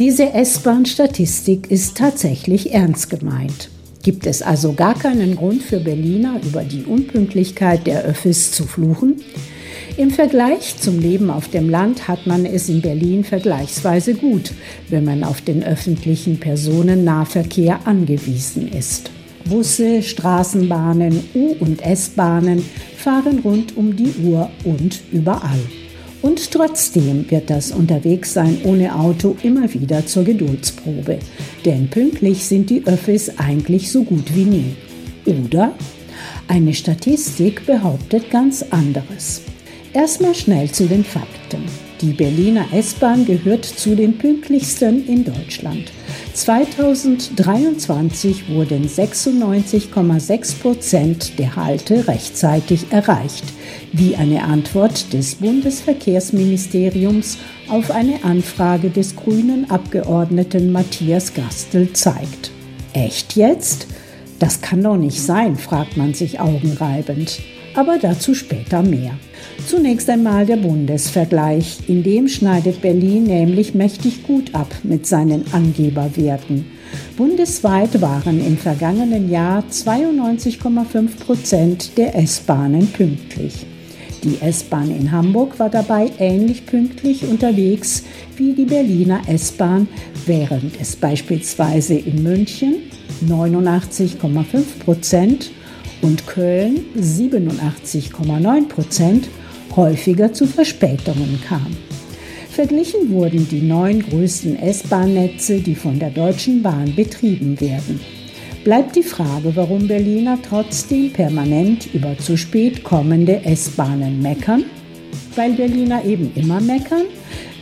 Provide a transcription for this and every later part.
Diese S-Bahn-Statistik ist tatsächlich ernst gemeint. Gibt es also gar keinen Grund für Berliner über die Unpünktlichkeit der Öffis zu fluchen? Im Vergleich zum Leben auf dem Land hat man es in Berlin vergleichsweise gut, wenn man auf den öffentlichen Personennahverkehr angewiesen ist. Busse, Straßenbahnen, U- und S-Bahnen fahren rund um die Uhr und überall. Und trotzdem wird das Unterwegssein ohne Auto immer wieder zur Geduldsprobe. Denn pünktlich sind die Öffis eigentlich so gut wie nie. Oder? Eine Statistik behauptet ganz anderes. Erstmal schnell zu den Fakten. Die Berliner S-Bahn gehört zu den pünktlichsten in Deutschland. 2023 wurden 96,6 Prozent der Halte rechtzeitig erreicht, wie eine Antwort des Bundesverkehrsministeriums auf eine Anfrage des grünen Abgeordneten Matthias Gastel zeigt. Echt jetzt? Das kann doch nicht sein, fragt man sich augenreibend. Aber dazu später mehr. Zunächst einmal der Bundesvergleich. In dem schneidet Berlin nämlich mächtig gut ab mit seinen Angeberwerten. Bundesweit waren im vergangenen Jahr 92,5 Prozent der S-Bahnen pünktlich. Die S-Bahn in Hamburg war dabei ähnlich pünktlich unterwegs wie die Berliner S-Bahn, während es beispielsweise in München 89,5 Prozent und Köln 87,9 Prozent häufiger zu Verspätungen kam. Verglichen wurden die neun größten S-Bahn-Netze, die von der Deutschen Bahn betrieben werden. Bleibt die Frage, warum Berliner trotzdem permanent über zu spät kommende S-Bahnen meckern? Weil Berliner eben immer meckern,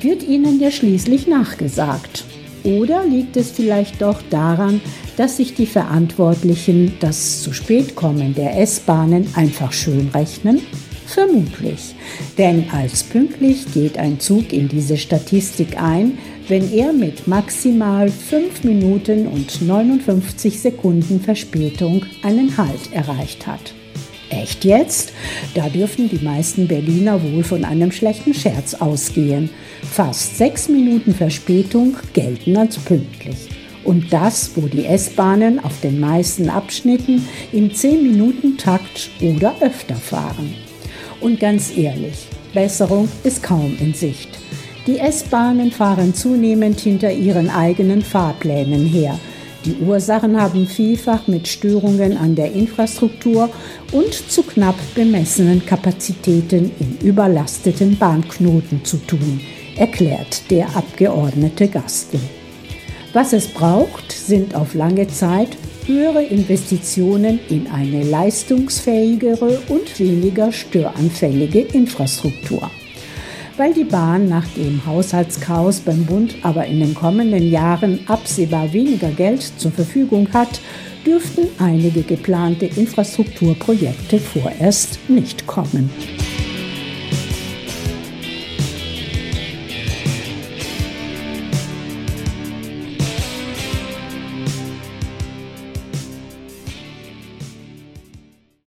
wird ihnen ja schließlich nachgesagt. Oder liegt es vielleicht doch daran, dass sich die Verantwortlichen das zu spät kommen der S-Bahnen einfach schön rechnen? Vermutlich, denn als pünktlich geht ein Zug in diese Statistik ein, wenn er mit maximal 5 Minuten und 59 Sekunden Verspätung einen Halt erreicht hat. Echt jetzt? Da dürfen die meisten Berliner wohl von einem schlechten Scherz ausgehen. Fast sechs Minuten Verspätung gelten als pünktlich. Und das, wo die S-Bahnen auf den meisten Abschnitten im 10-Minuten-Takt oder öfter fahren. Und ganz ehrlich, Besserung ist kaum in Sicht. Die S-Bahnen fahren zunehmend hinter ihren eigenen Fahrplänen her. Die Ursachen haben vielfach mit Störungen an der Infrastruktur und zu knapp bemessenen Kapazitäten in überlasteten Bahnknoten zu tun, erklärt der Abgeordnete Gastel. Was es braucht, sind auf lange Zeit höhere Investitionen in eine leistungsfähigere und weniger störanfällige Infrastruktur. Weil die Bahn nach dem Haushaltschaos beim Bund aber in den kommenden Jahren absehbar weniger Geld zur Verfügung hat, dürften einige geplante Infrastrukturprojekte vorerst nicht kommen.